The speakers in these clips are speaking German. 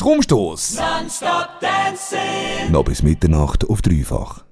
Stromstoß. Non-stop dancing. Noch bis Mitternacht auf dreifach.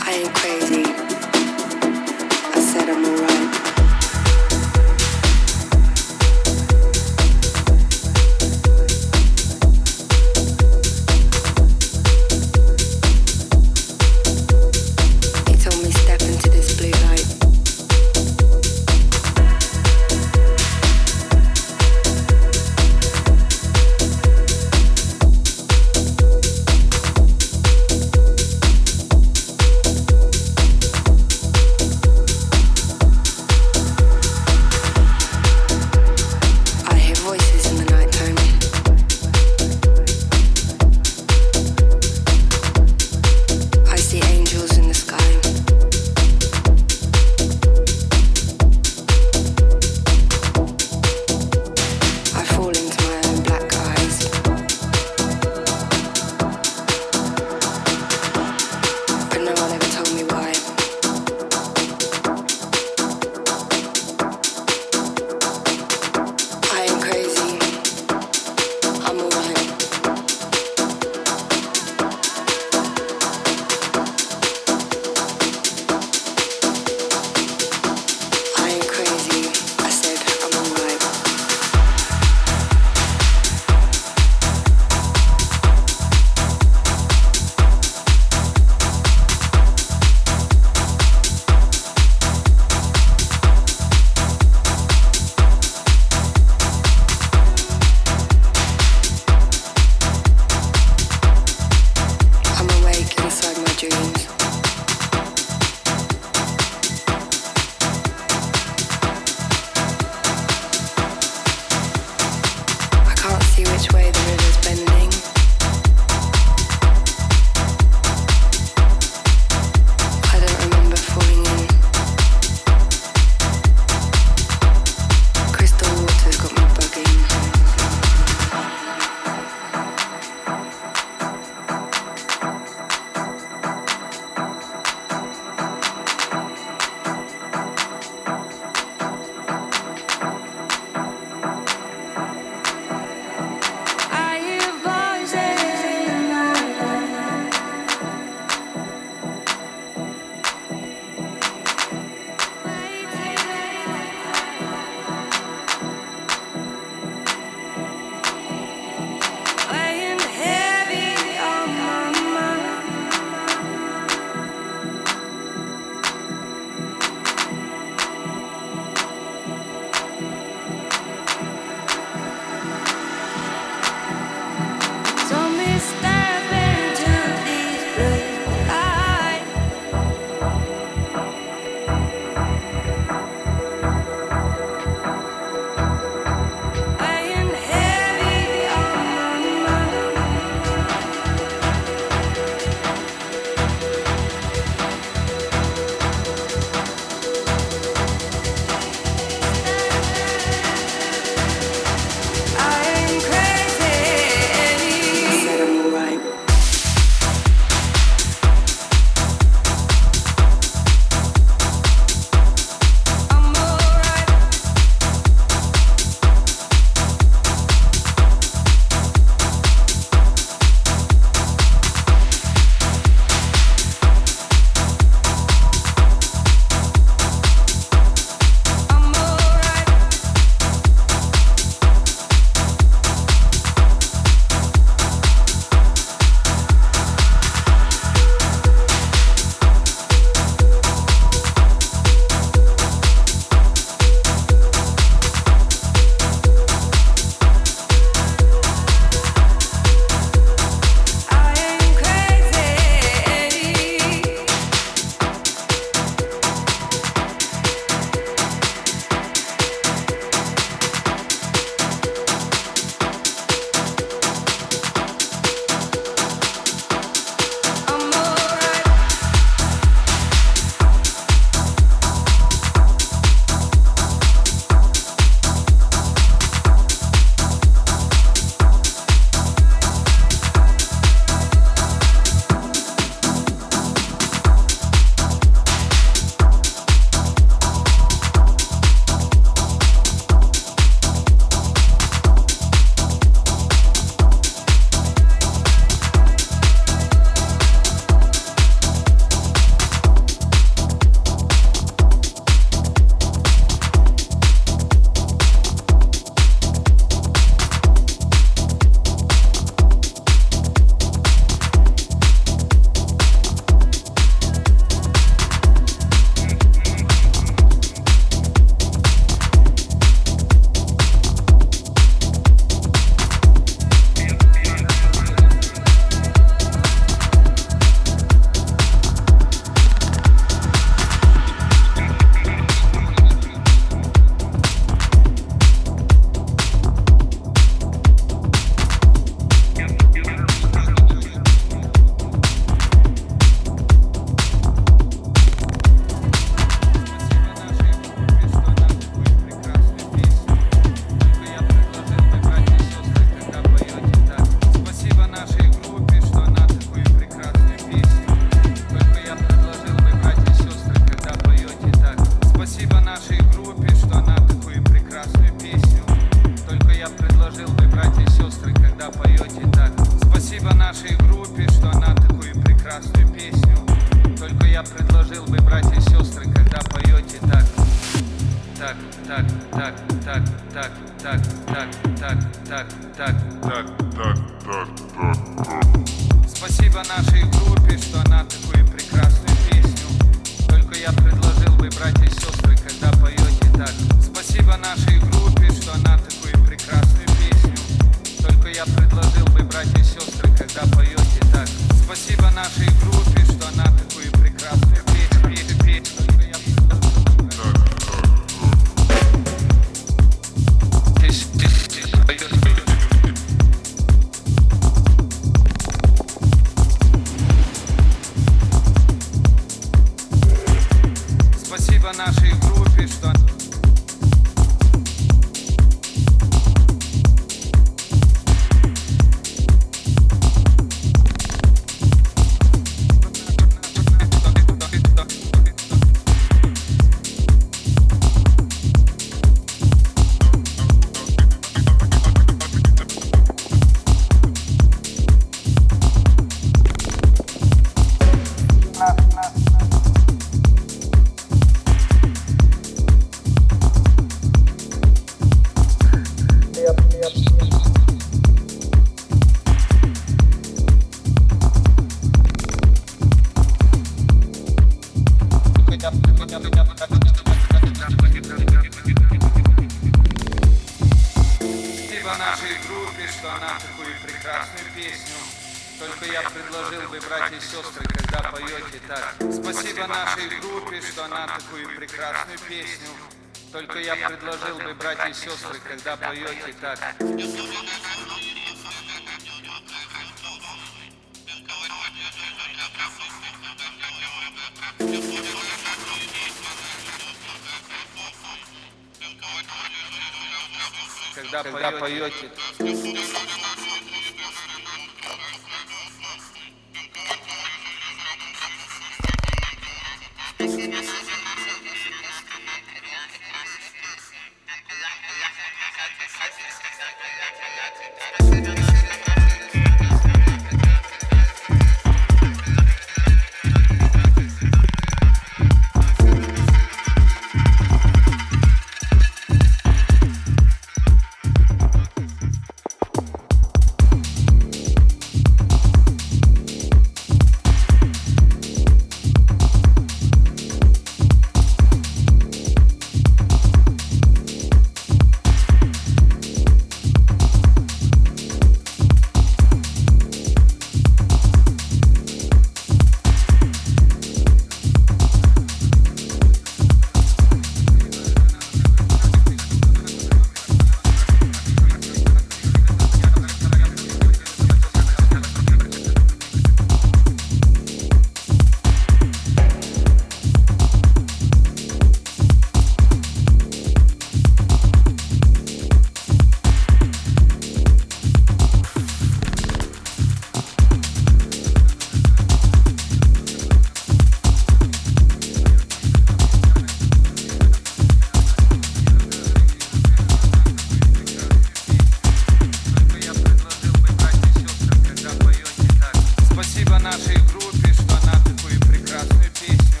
Спасибо нашей группе, что она такую прекрасную песню.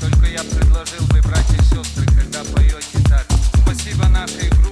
Только я предложил бы, братья и сестры, когда поете так. Спасибо нашей группе.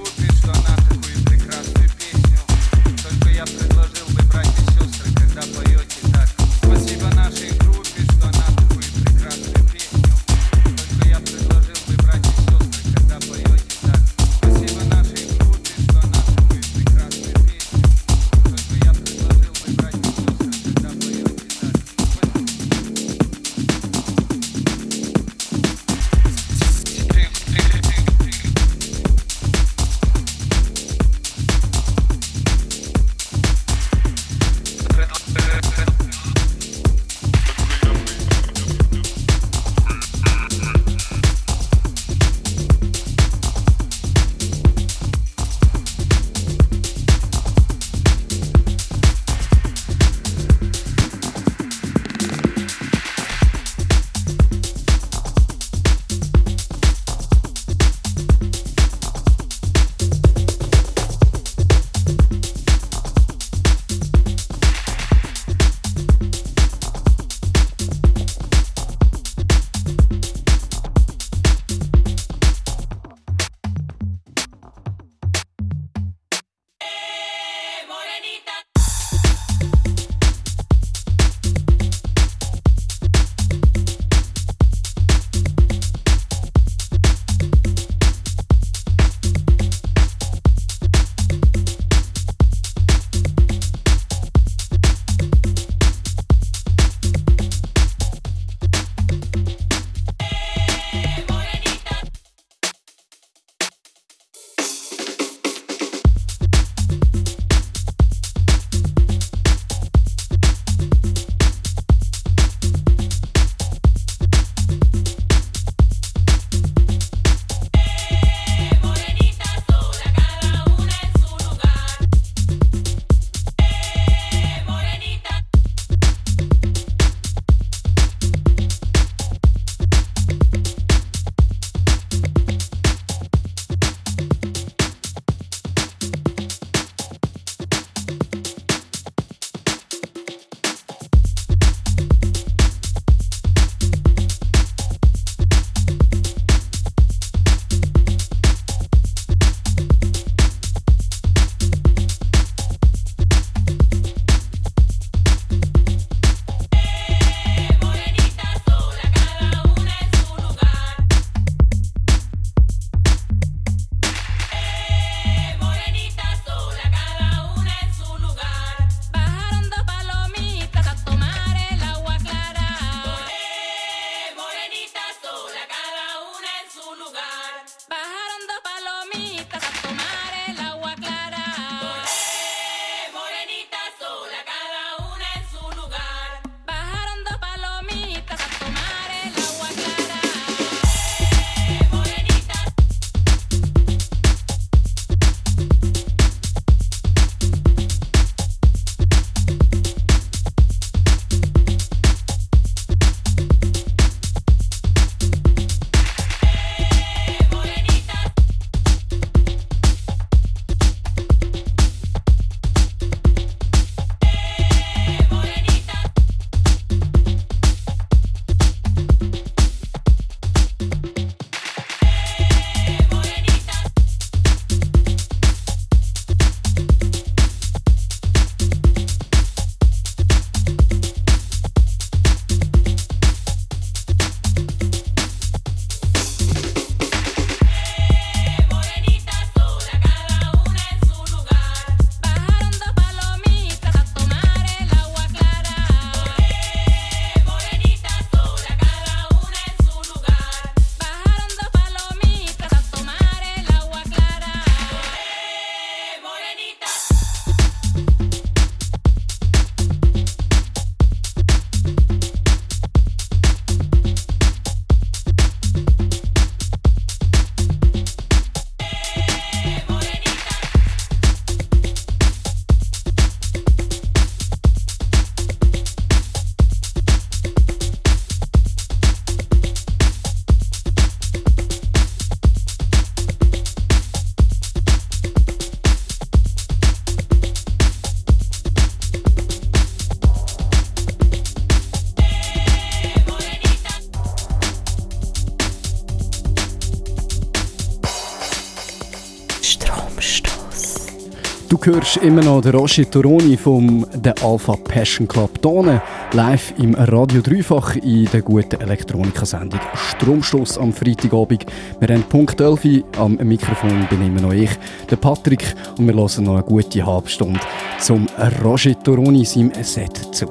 Hörst immer noch den Roger Toroni vom The Alpha Passion Club hier live im Radio Dreifach in der guten Elektronikasendung Stromstoß am Freitagabend. Wir haben Punkt 11 am Mikrofon bin immer noch ich, der Patrick, und wir hören noch eine gute halbe Stunde zum Roger Toroni seinem Set zu.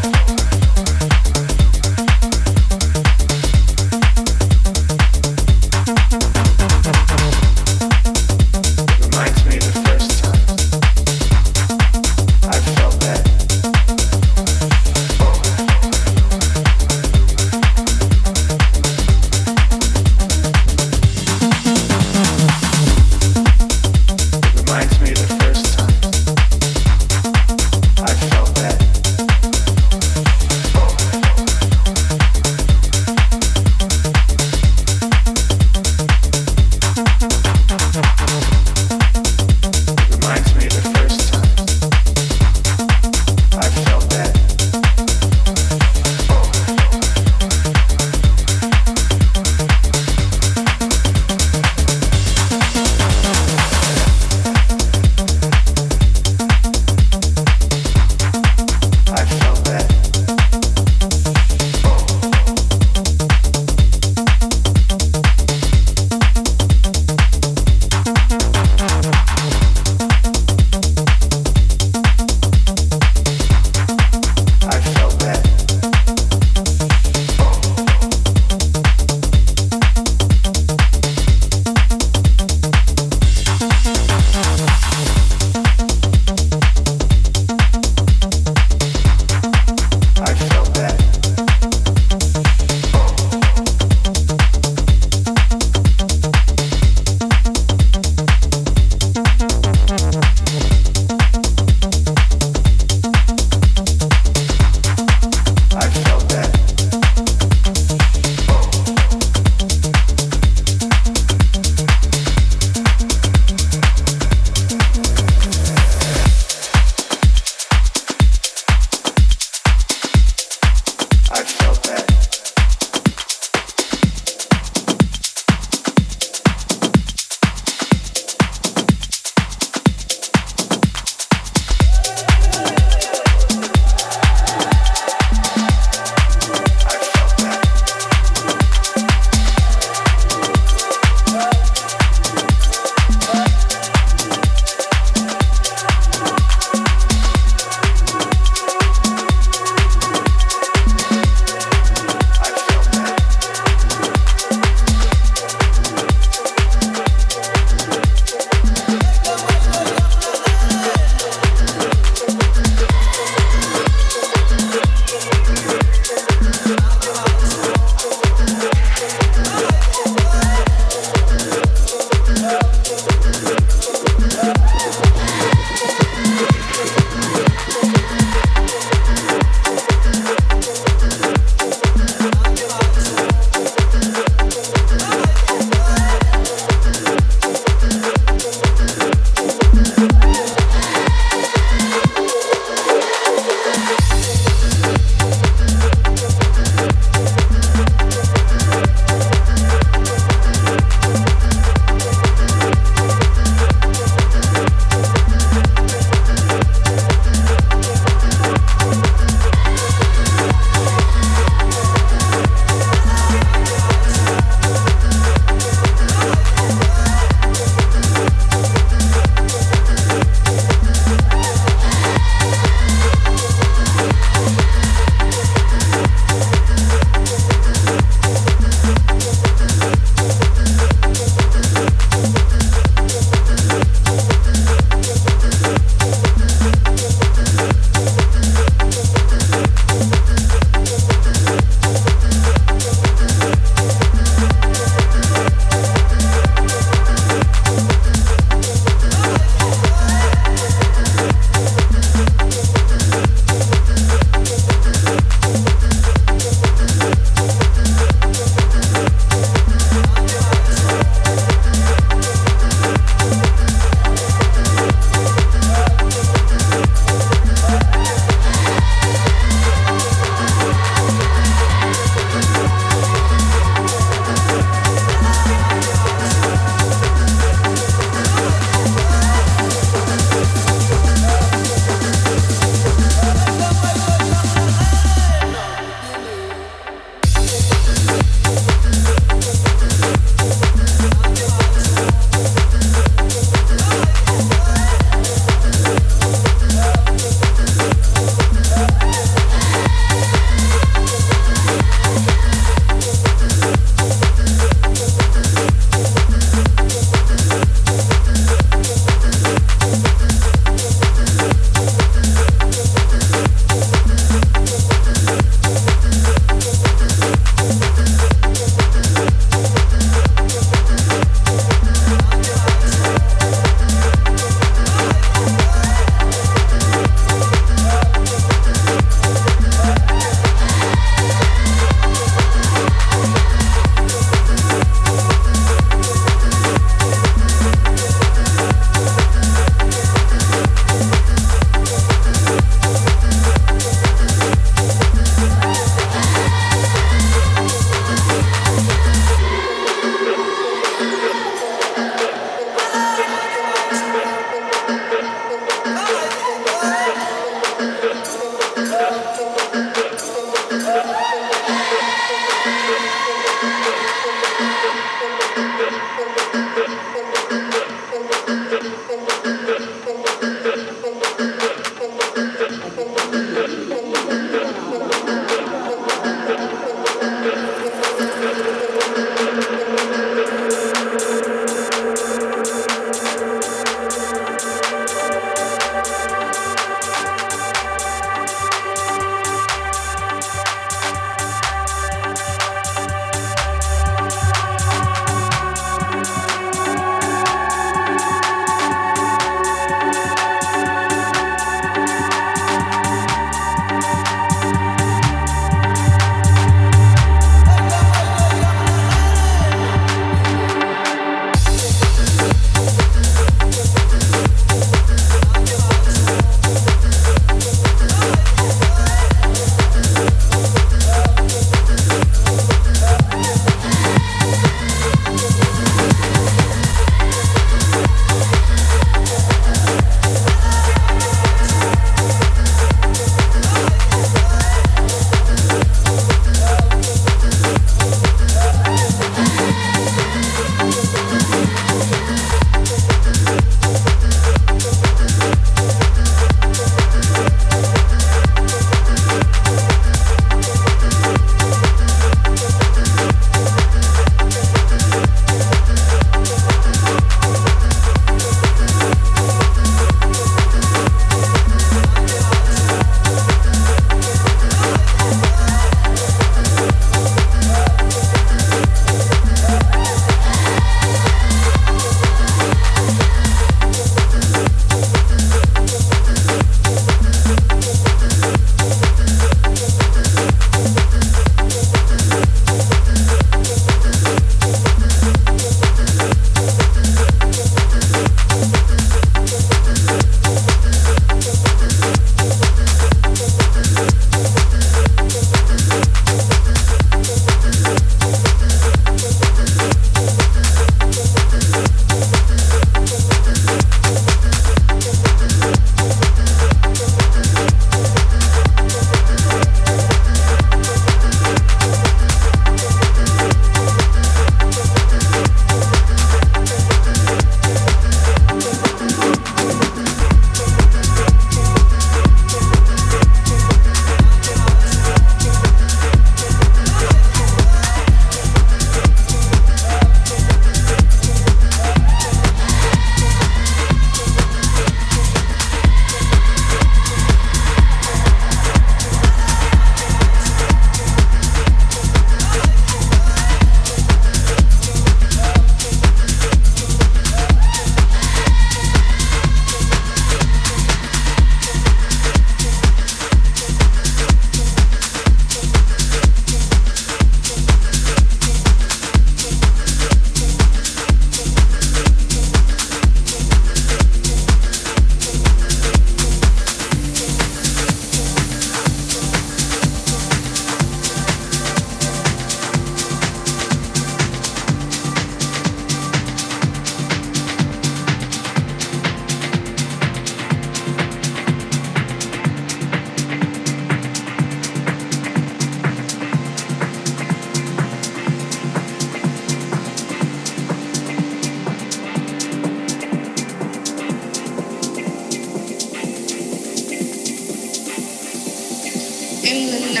in the.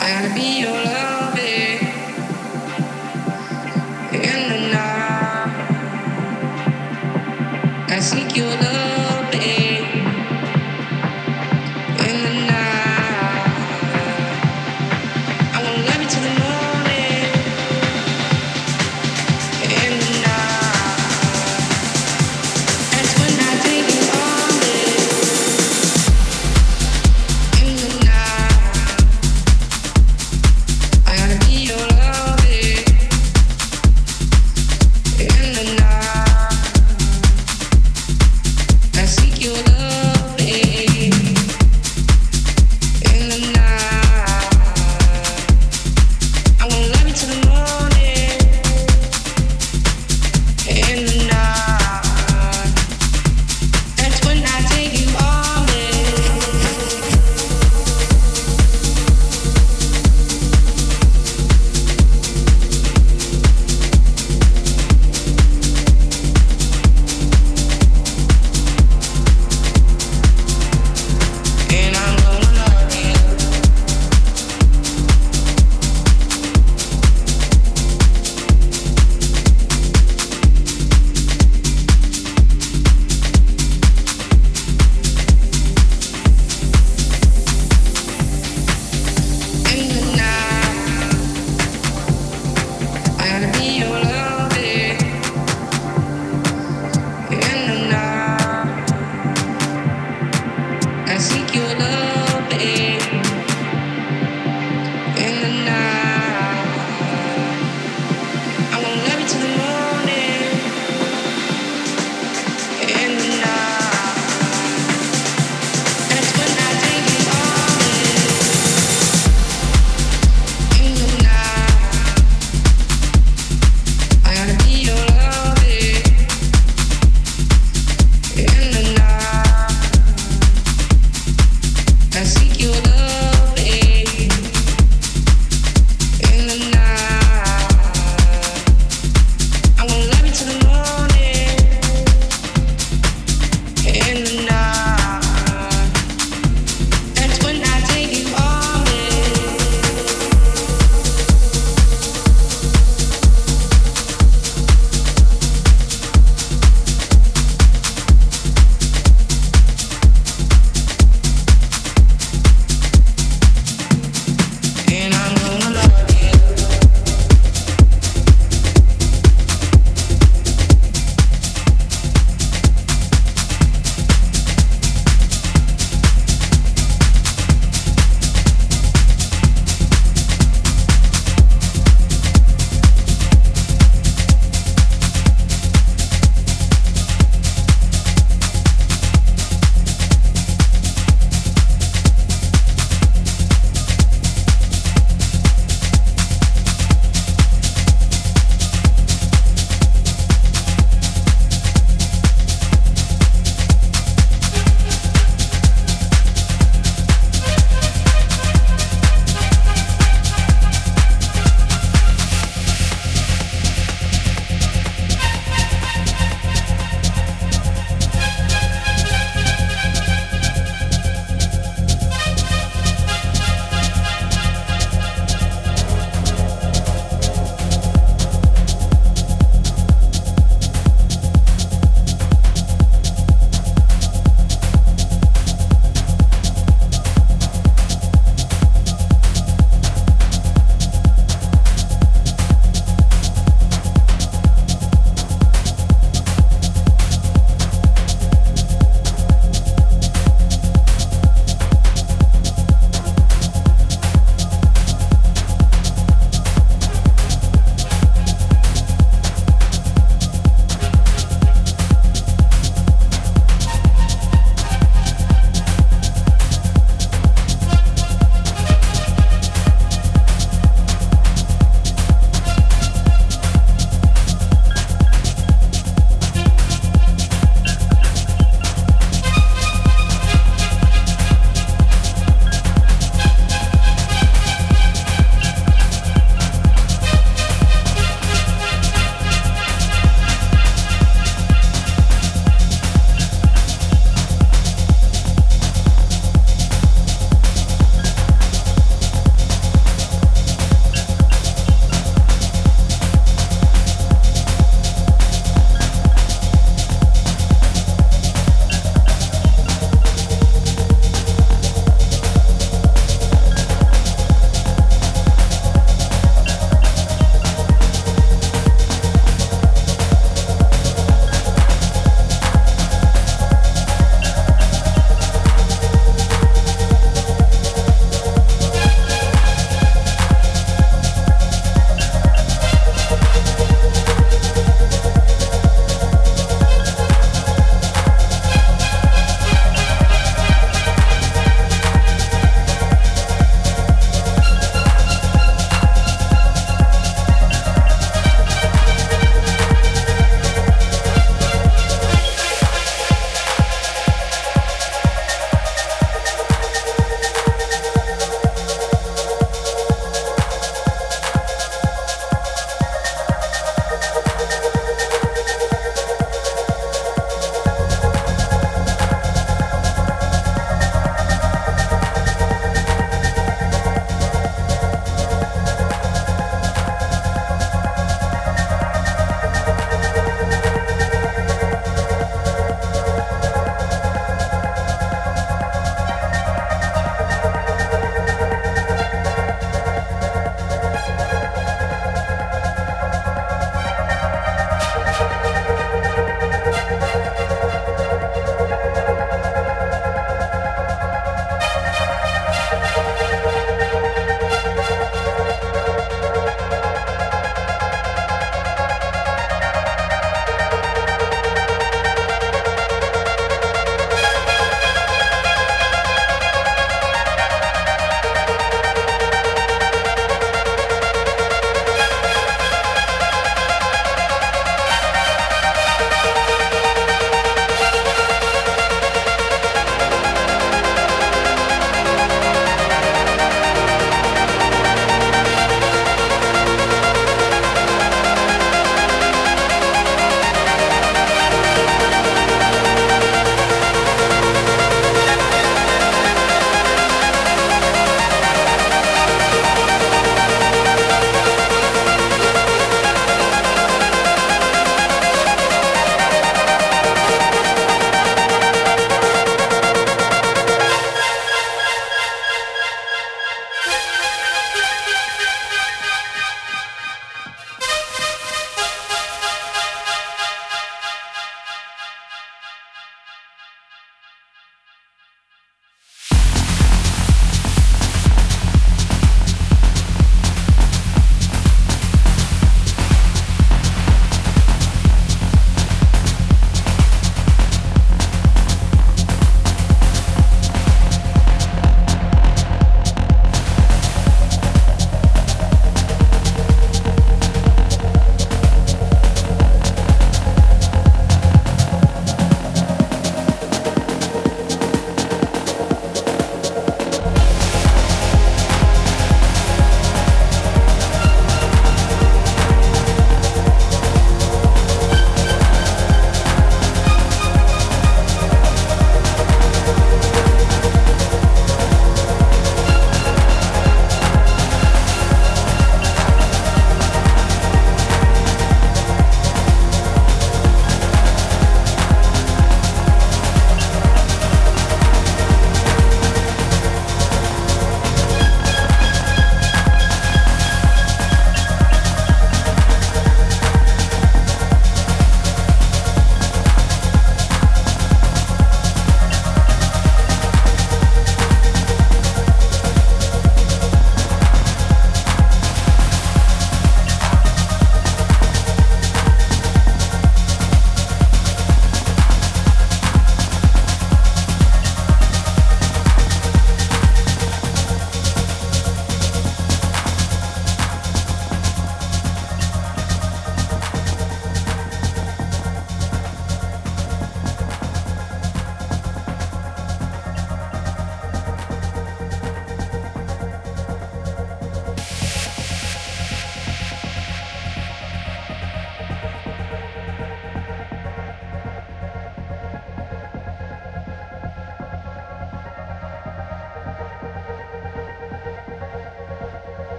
I gotta be your love.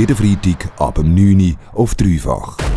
Jeden Freitag ab dem 9 Uhr auf dreifach.